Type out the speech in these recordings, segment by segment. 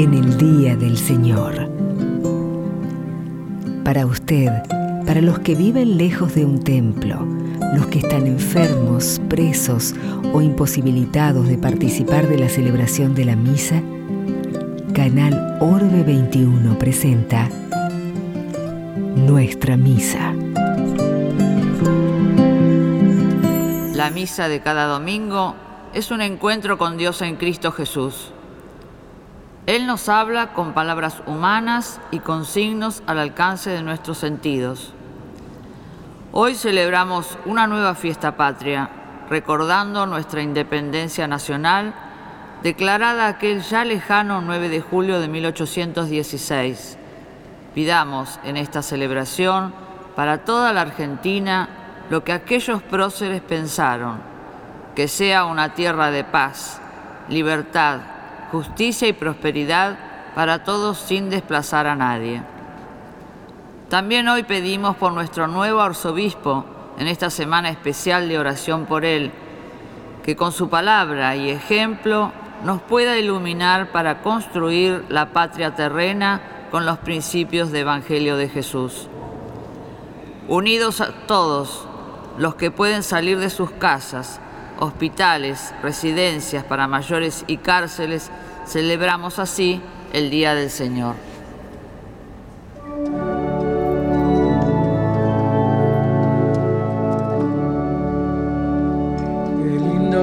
en el día del Señor. Para usted, para los que viven lejos de un templo, los que están enfermos, presos o imposibilitados de participar de la celebración de la misa, Canal Orbe 21 presenta Nuestra Misa. La misa de cada domingo es un encuentro con Dios en Cristo Jesús. Él nos habla con palabras humanas y con signos al alcance de nuestros sentidos. Hoy celebramos una nueva fiesta patria, recordando nuestra independencia nacional, declarada aquel ya lejano 9 de julio de 1816. Pidamos en esta celebración para toda la Argentina lo que aquellos próceres pensaron, que sea una tierra de paz, libertad, justicia y prosperidad para todos sin desplazar a nadie. También hoy pedimos por nuestro nuevo arzobispo en esta semana especial de oración por él, que con su palabra y ejemplo nos pueda iluminar para construir la patria terrena con los principios de Evangelio de Jesús. Unidos a todos los que pueden salir de sus casas, hospitales, residencias para mayores y cárceles, celebramos así el Día del Señor.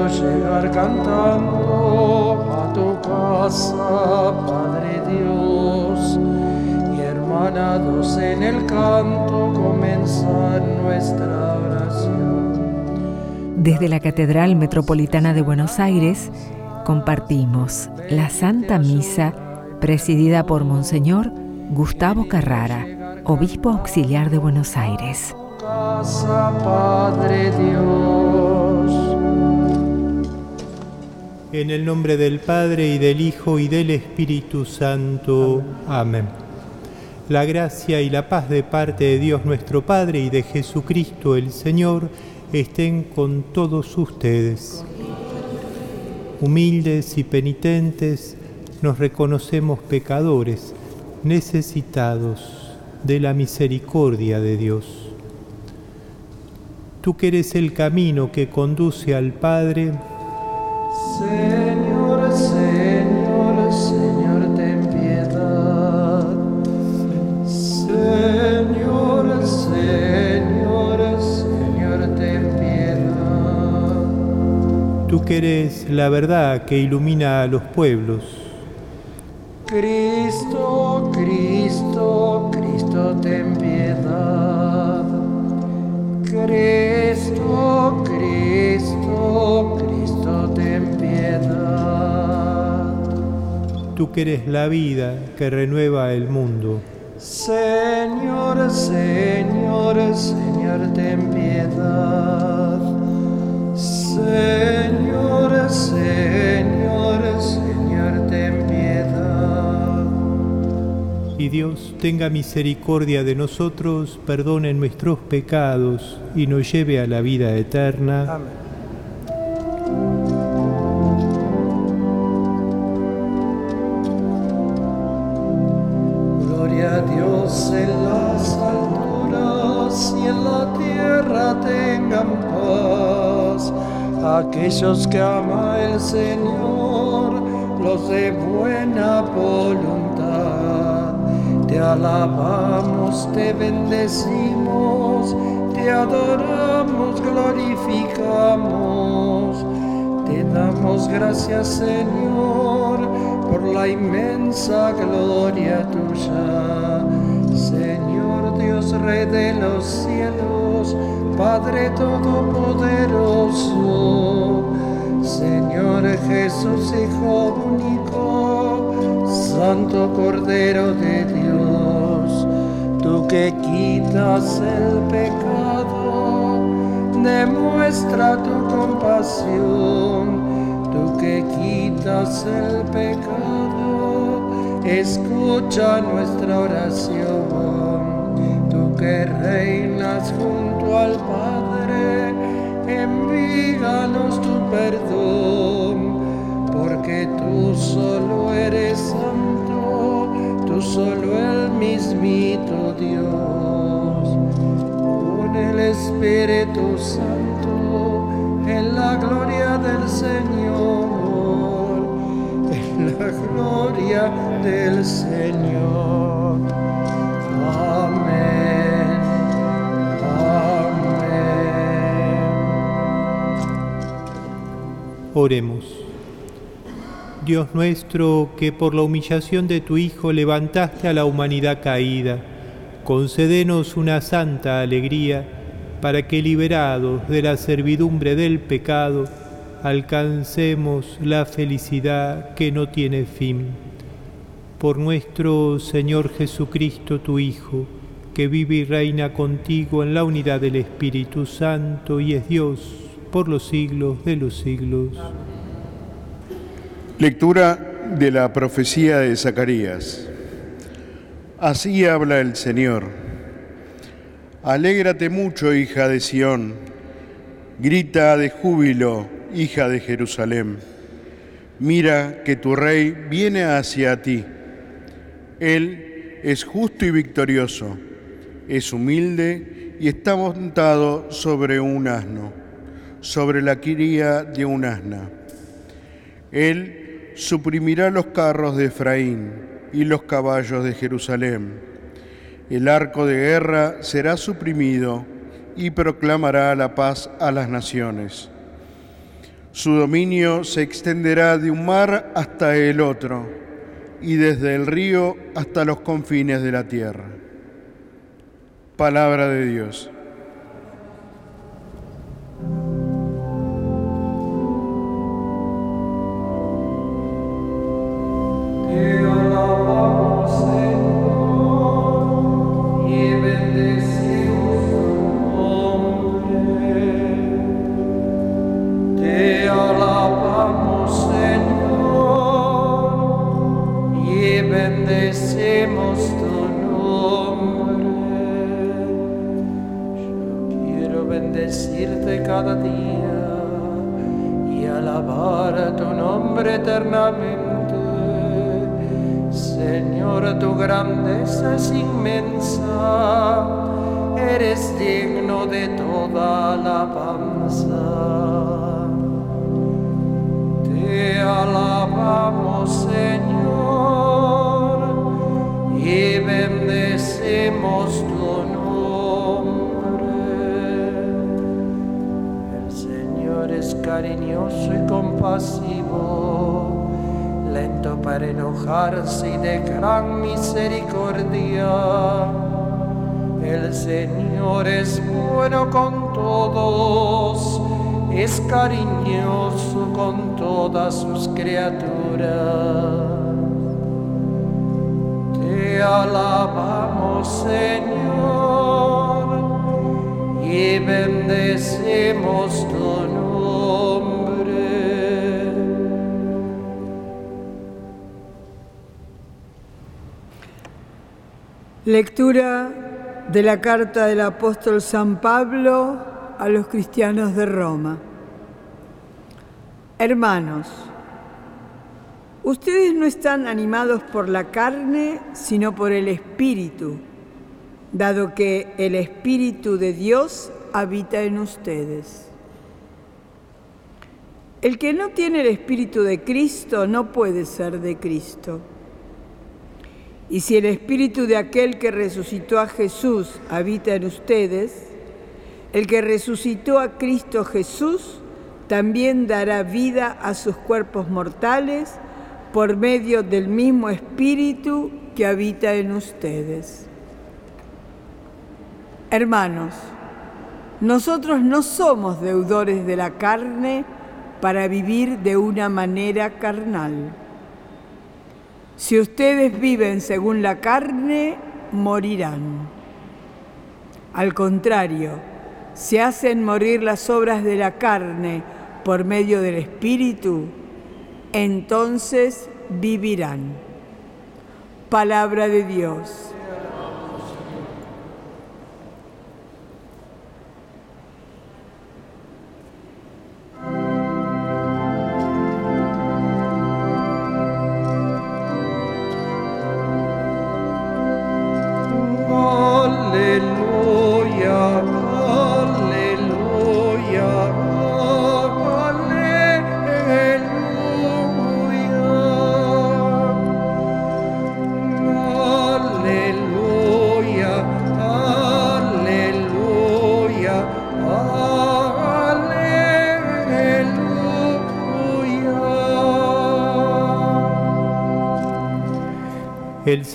llegar cantando a tu casa, Padre Dios, y hermanados en el canto comenzar nuestra. Desde la Catedral Metropolitana de Buenos Aires compartimos la Santa Misa presidida por Monseñor Gustavo Carrara, Obispo Auxiliar de Buenos Aires. Casa, Padre Dios. En el nombre del Padre y del Hijo y del Espíritu Santo. Amén. La gracia y la paz de parte de Dios nuestro Padre y de Jesucristo el Señor estén con todos ustedes. Humildes y penitentes, nos reconocemos pecadores, necesitados de la misericordia de Dios. Tú que eres el camino que conduce al Padre, Señor, que eres la verdad que ilumina a los pueblos, Cristo, Cristo, Cristo, ten piedad. Cristo, Cristo, Cristo, ten piedad. tú que eres la vida que renueva el mundo, Señor, Señor, Señor, ten piedad. Señor, Señor, Señor, ten piedad. y Dios tenga misericordia de nosotros, perdone nuestros pecados y nos lleve a la vida eterna. Amén. Aquellos que ama el Señor, los de buena voluntad. Te alabamos, te bendecimos, te adoramos, glorificamos. Te damos gracias, Señor, por la inmensa gloria tuya. Señor Rey de los cielos, Padre Todopoderoso. Señor Jesús, Hijo único, Santo Cordero de Dios, tú que quitas el pecado, demuestra tu compasión, tú que quitas el pecado, escucha nuestra oración, que reinas junto al Padre, envíanos tu perdón, porque tú solo eres santo uno solo el mismito Dios, con el Espíritu Santo, en la gloria del Señor, en la gloria del Señor. Amén. Oremos. Dios nuestro, que por la humillación de tu Hijo levantaste a la humanidad caída, concédenos una santa alegría para que liberados de la servidumbre del pecado, alcancemos la felicidad que no tiene fin. Por nuestro Señor Jesucristo, tu Hijo, que vive y reina contigo en la unidad del Espíritu Santo y es Dios por los siglos de los siglos. Lectura de la profecía de Zacarías. Así habla el Señor. Alégrate mucho, hija de Sión. Grita de júbilo, hija de Jerusalén. Mira que tu rey viene hacia ti. Él es justo y victorioso, es humilde y está montado sobre un asno, sobre la cría de un asna. Él suprimirá los carros de Efraín y los caballos de Jerusalén. El arco de guerra será suprimido y proclamará la paz a las naciones. Su dominio se extenderá de un mar hasta el otro y desde el río hasta los confines de la tierra. Palabra de Dios. bendecirte cada día y alabar tu nombre eternamente. Señor, tu grandeza es inmensa, eres digno de toda alabanza. Te alabamos, Señor, y bendecimos tu cariñoso y compasivo, lento para enojarse y de gran misericordia. El Señor es bueno con todos, es cariñoso con todas sus criaturas. Te alabamos, Señor, y bendecimos tu Lectura de la carta del apóstol San Pablo a los cristianos de Roma. Hermanos, ustedes no están animados por la carne, sino por el Espíritu, dado que el Espíritu de Dios habita en ustedes. El que no tiene el Espíritu de Cristo no puede ser de Cristo. Y si el Espíritu de aquel que resucitó a Jesús habita en ustedes, el que resucitó a Cristo Jesús también dará vida a sus cuerpos mortales por medio del mismo Espíritu que habita en ustedes. Hermanos, nosotros no somos deudores de la carne para vivir de una manera carnal. Si ustedes viven según la carne, morirán. Al contrario, si hacen morir las obras de la carne por medio del Espíritu, entonces vivirán. Palabra de Dios.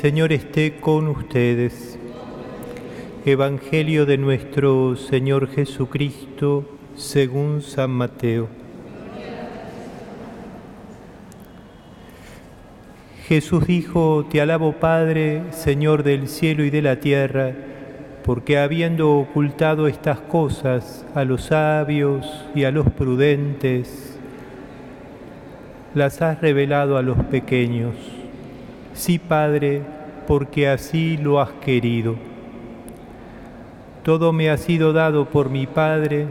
Señor esté con ustedes. Evangelio de nuestro Señor Jesucristo según San Mateo. Jesús dijo, Te alabo Padre, Señor del cielo y de la tierra, porque habiendo ocultado estas cosas a los sabios y a los prudentes, las has revelado a los pequeños. Sí, Padre, porque así lo has querido. Todo me ha sido dado por mi Padre,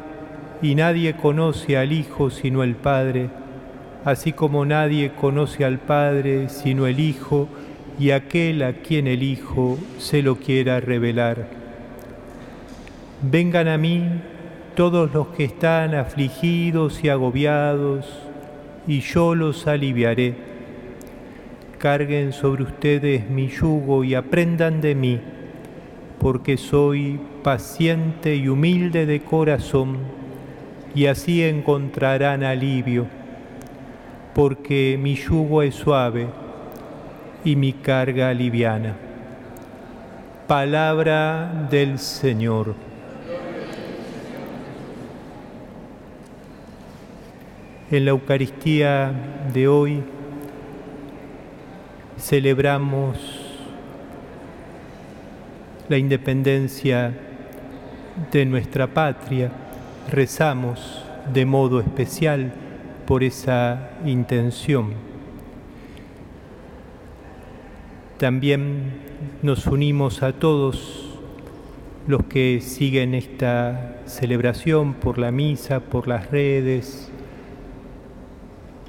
y nadie conoce al Hijo sino el Padre, así como nadie conoce al Padre sino el Hijo, y aquel a quien el Hijo se lo quiera revelar. Vengan a mí todos los que están afligidos y agobiados, y yo los aliviaré carguen sobre ustedes mi yugo y aprendan de mí, porque soy paciente y humilde de corazón, y así encontrarán alivio, porque mi yugo es suave y mi carga liviana. Palabra del Señor. En la Eucaristía de hoy, celebramos la independencia de nuestra patria, rezamos de modo especial por esa intención. También nos unimos a todos los que siguen esta celebración por la misa, por las redes,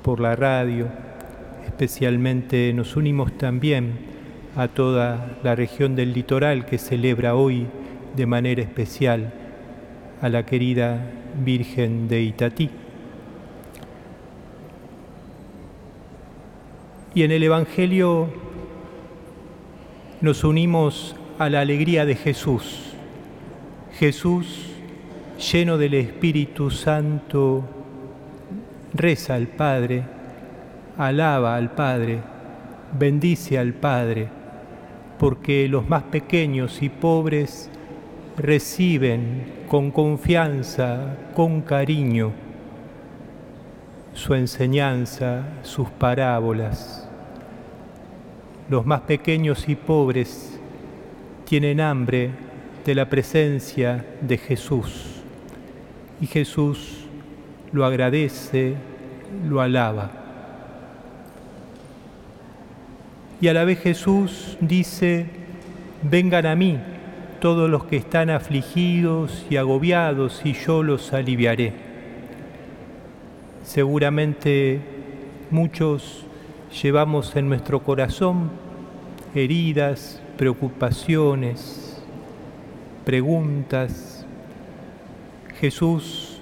por la radio Especialmente nos unimos también a toda la región del litoral que celebra hoy de manera especial a la querida Virgen de Itatí. Y en el Evangelio nos unimos a la alegría de Jesús. Jesús, lleno del Espíritu Santo, reza al Padre alaba al Padre, bendice al Padre, porque los más pequeños y pobres reciben con confianza, con cariño, su enseñanza, sus parábolas. Los más pequeños y pobres tienen hambre de la presencia de Jesús y Jesús lo agradece, lo alaba. Y a la vez Jesús dice, vengan a mí todos los que están afligidos y agobiados y yo los aliviaré. Seguramente muchos llevamos en nuestro corazón heridas, preocupaciones, preguntas. Jesús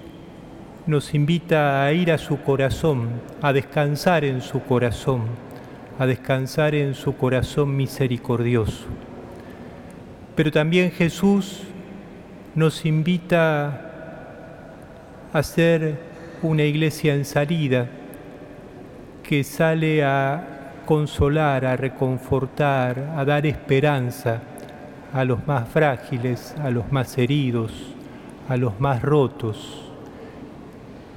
nos invita a ir a su corazón, a descansar en su corazón a descansar en su corazón misericordioso. Pero también Jesús nos invita a ser una iglesia en salida que sale a consolar, a reconfortar, a dar esperanza a los más frágiles, a los más heridos, a los más rotos,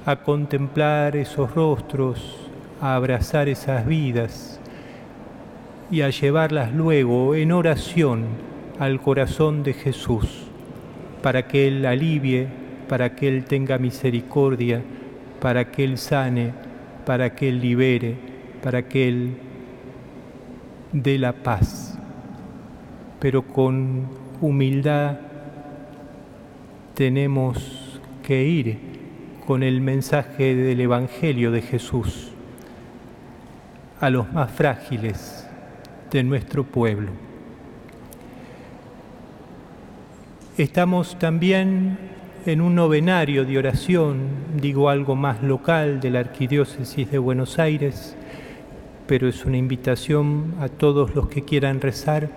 a contemplar esos rostros, a abrazar esas vidas y a llevarlas luego en oración al corazón de Jesús, para que Él alivie, para que Él tenga misericordia, para que Él sane, para que Él libere, para que Él dé la paz. Pero con humildad tenemos que ir con el mensaje del Evangelio de Jesús a los más frágiles de nuestro pueblo. Estamos también en un novenario de oración, digo algo más local de la Arquidiócesis de Buenos Aires, pero es una invitación a todos los que quieran rezar.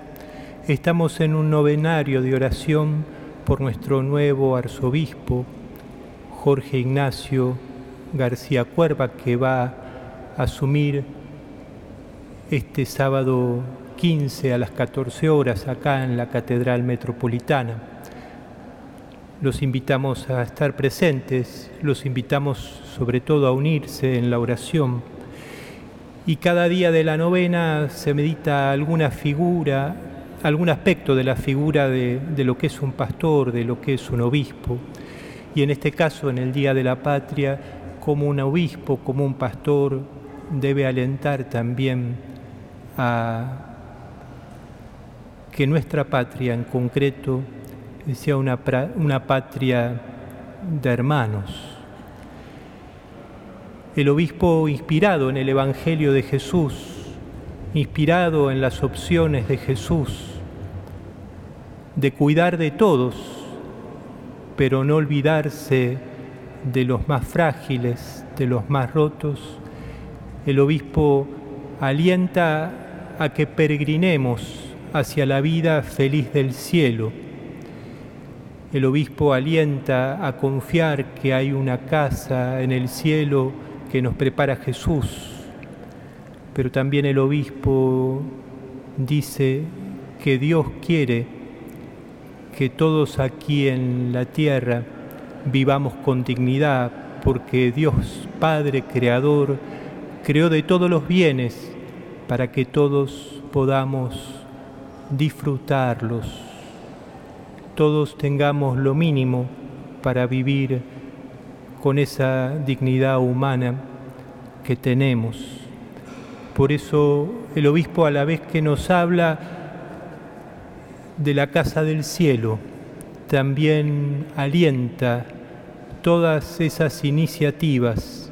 Estamos en un novenario de oración por nuestro nuevo arzobispo, Jorge Ignacio García Cuerva, que va a asumir este sábado 15 a las 14 horas acá en la Catedral Metropolitana. Los invitamos a estar presentes, los invitamos sobre todo a unirse en la oración. Y cada día de la novena se medita alguna figura, algún aspecto de la figura de, de lo que es un pastor, de lo que es un obispo. Y en este caso, en el Día de la Patria, como un obispo, como un pastor, debe alentar también a que nuestra patria en concreto sea una, una patria de hermanos. El obispo inspirado en el Evangelio de Jesús, inspirado en las opciones de Jesús, de cuidar de todos, pero no olvidarse de los más frágiles, de los más rotos, el obispo alienta a que peregrinemos hacia la vida feliz del cielo. El obispo alienta a confiar que hay una casa en el cielo que nos prepara Jesús, pero también el obispo dice que Dios quiere que todos aquí en la tierra vivamos con dignidad, porque Dios Padre Creador creó de todos los bienes para que todos podamos disfrutarlos, todos tengamos lo mínimo para vivir con esa dignidad humana que tenemos. Por eso el obispo a la vez que nos habla de la casa del cielo, también alienta todas esas iniciativas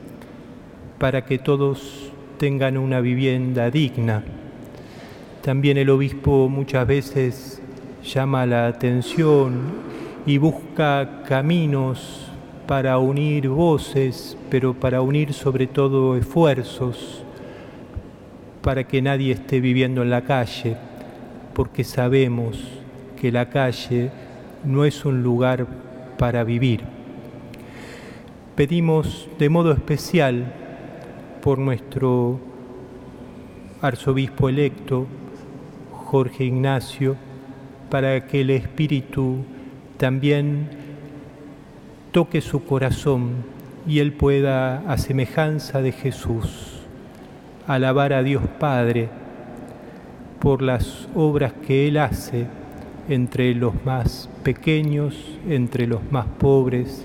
para que todos tengan una vivienda digna también el obispo muchas veces llama la atención y busca caminos para unir voces, pero para unir sobre todo esfuerzos, para que nadie esté viviendo en la calle, porque sabemos que la calle no es un lugar para vivir. Pedimos de modo especial por nuestro arzobispo electo, Jorge Ignacio, para que el Espíritu también toque su corazón y él pueda, a semejanza de Jesús, alabar a Dios Padre por las obras que Él hace entre los más pequeños, entre los más pobres,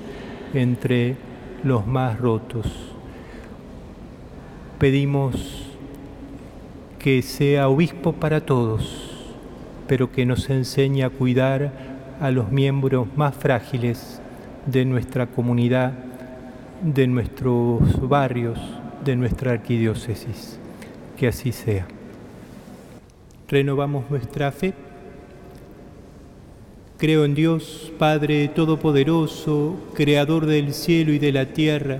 entre los más rotos. Pedimos que sea obispo para todos, pero que nos enseñe a cuidar a los miembros más frágiles de nuestra comunidad, de nuestros barrios, de nuestra arquidiócesis. Que así sea. Renovamos nuestra fe. Creo en Dios, Padre Todopoderoso, Creador del cielo y de la tierra.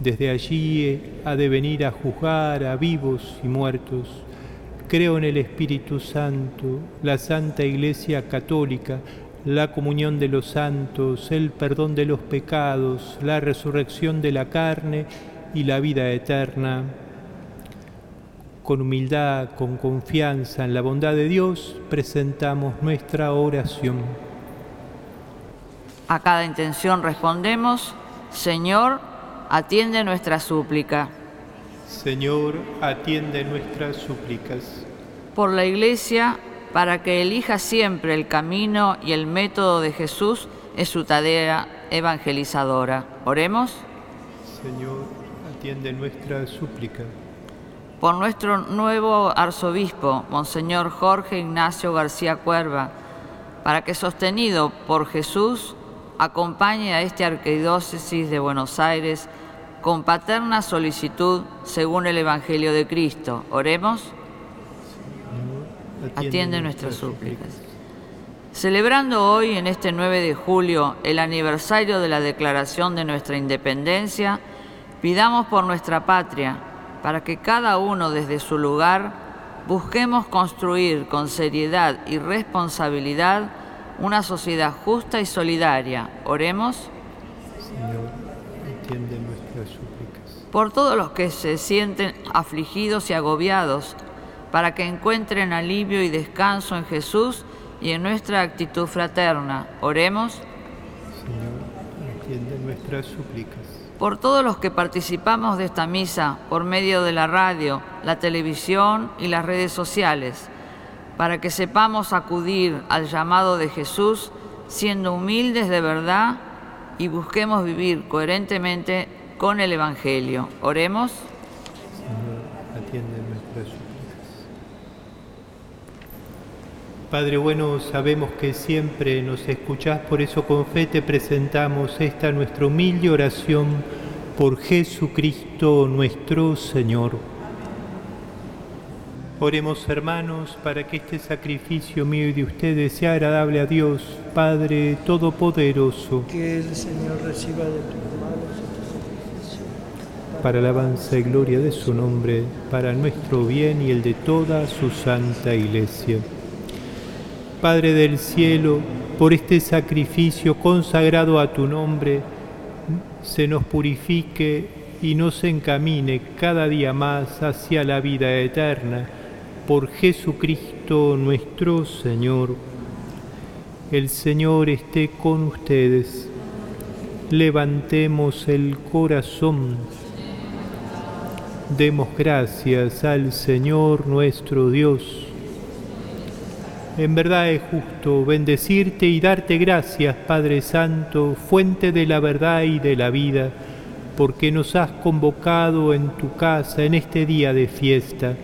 desde allí ha de venir a juzgar a vivos y muertos. Creo en el Espíritu Santo, la Santa Iglesia Católica, la comunión de los santos, el perdón de los pecados, la resurrección de la carne y la vida eterna. Con humildad, con confianza en la bondad de Dios, presentamos nuestra oración. A cada intención respondemos, Señor, atiende nuestra súplica. Señor, atiende nuestras súplicas. Por la Iglesia, para que elija siempre el camino y el método de Jesús es su tarea evangelizadora. Oremos. Señor, atiende nuestra súplica. Por nuestro nuevo arzobispo, Monseñor Jorge Ignacio García Cuerva, para que sostenido por Jesús acompañe a este arquidiócesis de Buenos Aires con paterna solicitud según el Evangelio de Cristo. Oremos. atiende nuestras súplicas. Celebrando hoy, en este 9 de julio, el aniversario de la declaración de nuestra independencia, pidamos por nuestra patria, para que cada uno desde su lugar busquemos construir con seriedad y responsabilidad una sociedad justa y solidaria. Oremos. Señor, atiende. Por todos los que se sienten afligidos y agobiados, para que encuentren alivio y descanso en Jesús y en nuestra actitud fraterna. Oremos. Señor, atiende nuestras súplicas. Por todos los que participamos de esta misa por medio de la radio, la televisión y las redes sociales, para que sepamos acudir al llamado de Jesús siendo humildes de verdad y busquemos vivir coherentemente con el Evangelio. Oremos. Señor, atiende nuestras súplicas. Padre bueno, sabemos que siempre nos escuchás, por eso con fe te presentamos esta nuestra humilde oración por Jesucristo nuestro Señor. Oremos hermanos para que este sacrificio mío y de ustedes sea agradable a Dios, Padre Todopoderoso, Que el Señor reciba de sacrificio. Para alabanza y gloria de su nombre, para nuestro bien y el de toda su santa iglesia. Padre del cielo, por este sacrificio consagrado a tu nombre, se nos purifique y nos encamine cada día más hacia la vida eterna, por Jesucristo nuestro Señor. El Señor esté con ustedes. Levantemos el corazón. Demos gracias al Señor nuestro Dios. En verdad es justo bendecirte y darte gracias, Padre Santo, fuente de la verdad y de la vida, porque nos has convocado en tu casa en este día de fiesta.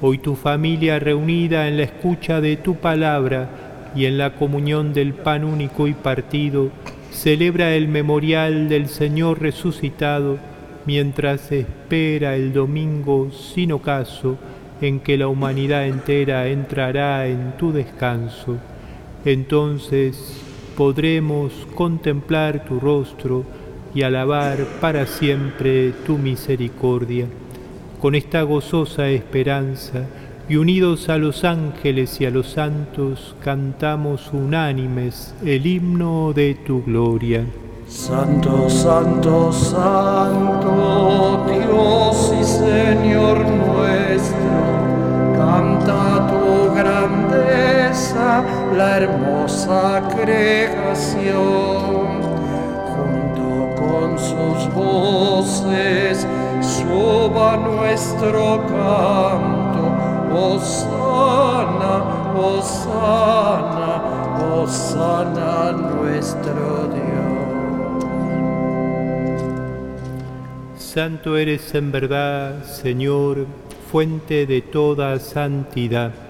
Hoy tu familia reunida en la escucha de tu palabra y en la comunión del pan único y partido, celebra el memorial del Señor resucitado mientras espera el domingo sin ocaso en que la humanidad entera entrará en tu descanso. Entonces podremos contemplar tu rostro y alabar para siempre tu misericordia. Con esta gozosa esperanza y unidos a los ángeles y a los santos, cantamos unánimes el himno de tu gloria. Santo, santo, santo, hermosa. Junto con sus voces suba nuestro canto, Osana, Osana, Osana nuestro Dios. Santo eres en verdad, Señor, fuente de toda santidad.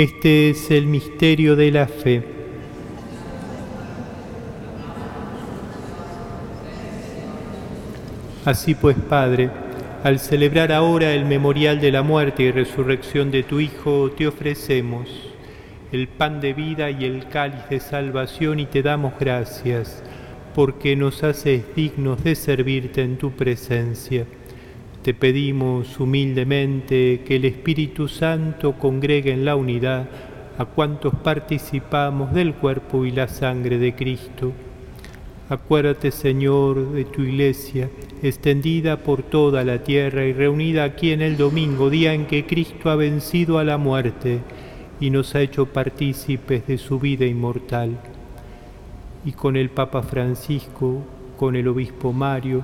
Este es el misterio de la fe. Así pues, Padre, al celebrar ahora el memorial de la muerte y resurrección de tu Hijo, te ofrecemos el pan de vida y el cáliz de salvación y te damos gracias, porque nos haces dignos de servirte en tu presencia. Te pedimos humildemente que el Espíritu Santo congregue en la unidad a cuantos participamos del cuerpo y la sangre de Cristo. Acuérdate, Señor, de tu iglesia, extendida por toda la tierra y reunida aquí en el domingo, día en que Cristo ha vencido a la muerte y nos ha hecho partícipes de su vida inmortal. Y con el Papa Francisco, con el Obispo Mario,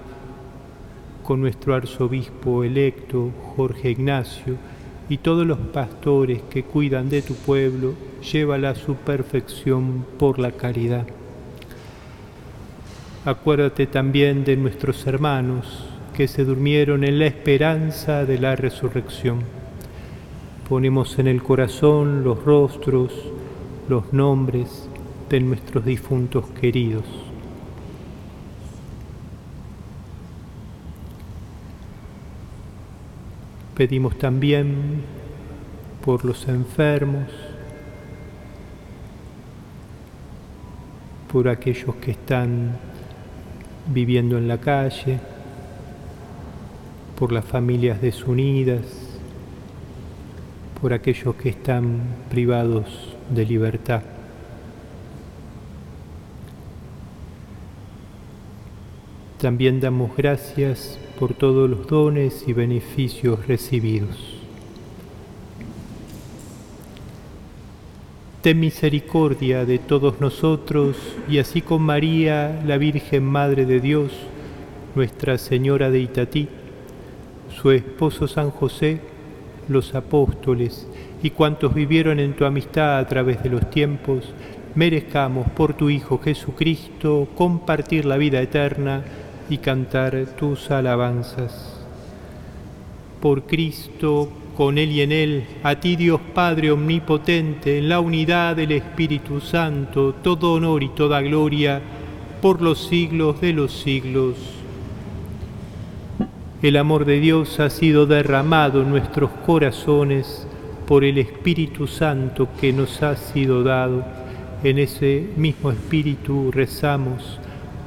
con nuestro arzobispo electo Jorge Ignacio y todos los pastores que cuidan de tu pueblo, llévala a su perfección por la caridad. Acuérdate también de nuestros hermanos que se durmieron en la esperanza de la resurrección. Ponemos en el corazón los rostros, los nombres de nuestros difuntos queridos. Pedimos también por los enfermos, por aquellos que están viviendo en la calle, por las familias desunidas, por aquellos que están privados de libertad. También damos gracias por todos los dones y beneficios recibidos. Ten misericordia de todos nosotros y así con María, la Virgen Madre de Dios, Nuestra Señora de Itatí, su esposo San José, los apóstoles y cuantos vivieron en tu amistad a través de los tiempos, merezcamos por tu Hijo Jesucristo compartir la vida eterna y cantar tus alabanzas. Por Cristo, con Él y en Él, a ti Dios Padre Omnipotente, en la unidad del Espíritu Santo, todo honor y toda gloria, por los siglos de los siglos. El amor de Dios ha sido derramado en nuestros corazones por el Espíritu Santo que nos ha sido dado. En ese mismo Espíritu rezamos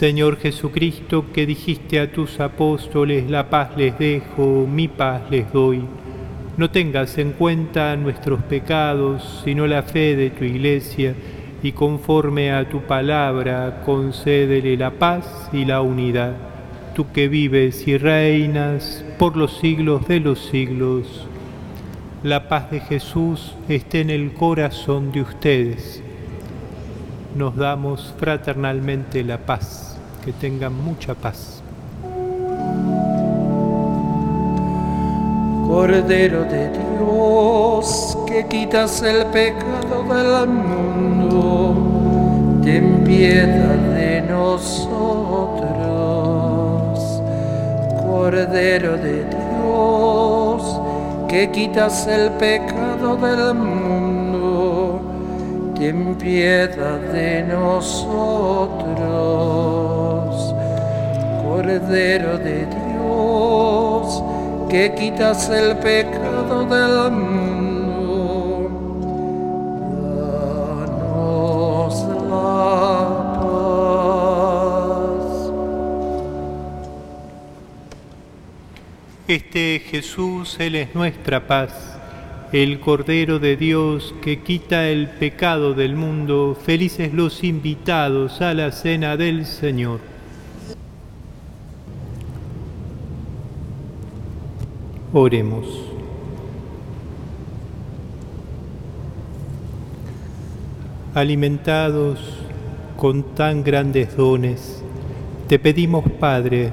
Señor Jesucristo, que dijiste a tus apóstoles, la paz les dejo, mi paz les doy. No tengas en cuenta nuestros pecados, sino la fe de tu iglesia, y conforme a tu palabra, concédele la paz y la unidad. Tú que vives y reinas por los siglos de los siglos. La paz de Jesús esté en el corazón de ustedes nos damos fraternalmente la paz, que tengan mucha paz. Cordero de Dios, que quitas el pecado del mundo, ten piedad de nosotros. Cordero de Dios, que quitas el pecado del mundo, ten piedad de nosotros. Cordero de Dios, que quitas el pecado del mundo, danos la paz. Este Jesús, Él es nuestra paz el Cordero de Dios que quita el pecado del mundo, felices los invitados a la cena del Señor. Oremos. Alimentados con tan grandes dones, te pedimos, Padre,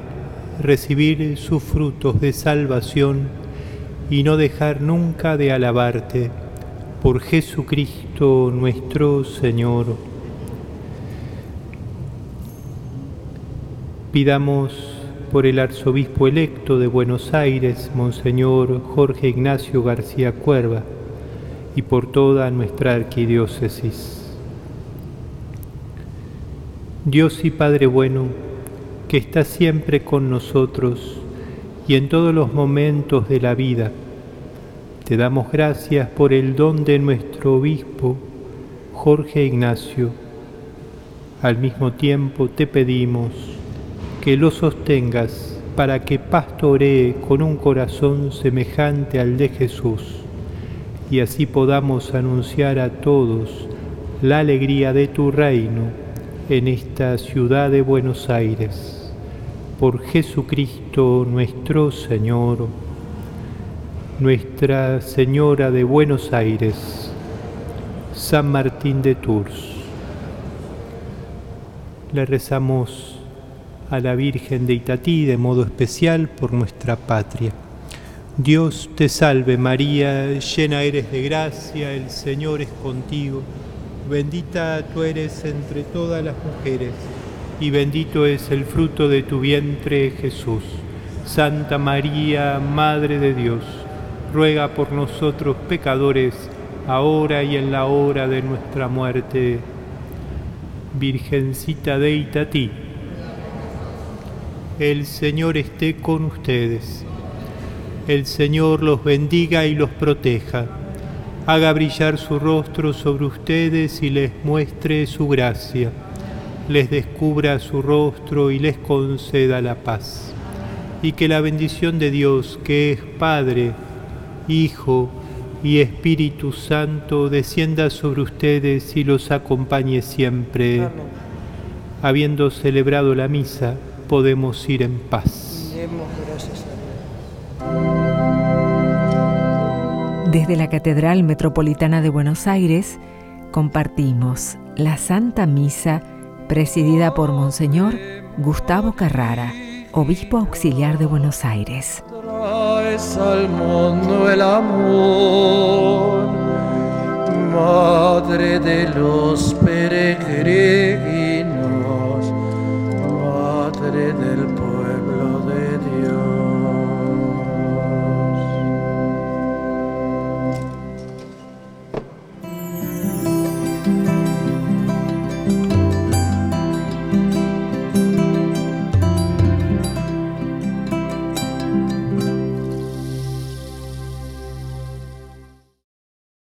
recibir sus frutos de salvación y no dejar nunca de alabarte por Jesucristo nuestro Señor. Pidamos por el arzobispo electo de Buenos Aires, Monseñor Jorge Ignacio García Cuerva, y por toda nuestra arquidiócesis. Dios y Padre bueno, que está siempre con nosotros, y en todos los momentos de la vida. Te damos gracias por el don de nuestro obispo, Jorge Ignacio. Al mismo tiempo te pedimos que lo sostengas para que pastoree con un corazón semejante al de Jesús y así podamos anunciar a todos la alegría de tu reino en esta ciudad de Buenos Aires por Jesucristo nuestro Señor, Nuestra Señora de Buenos Aires, San Martín de Tours. Le rezamos a la Virgen de Itatí de modo especial por nuestra patria. Dios te salve María, llena eres de gracia, el Señor es contigo, bendita tú eres entre todas las mujeres y bendito es el fruto de tu vientre Jesús. Santa María, Madre de Dios, ruega por nosotros pecadores, ahora y en la hora de nuestra muerte. Virgencita de Itatí, el Señor esté con ustedes. El Señor los bendiga y los proteja. Haga brillar su rostro sobre ustedes y les muestre su gracia les descubra su rostro y les conceda la paz. Y que la bendición de Dios, que es Padre, Hijo y Espíritu Santo, descienda sobre ustedes y los acompañe siempre. Habiendo celebrado la misa, podemos ir en paz. Desde la Catedral Metropolitana de Buenos Aires, compartimos la Santa Misa presidida por Monseñor Gustavo Carrara, obispo auxiliar de Buenos Aires. Traes al mundo el amor, madre de los peregrinos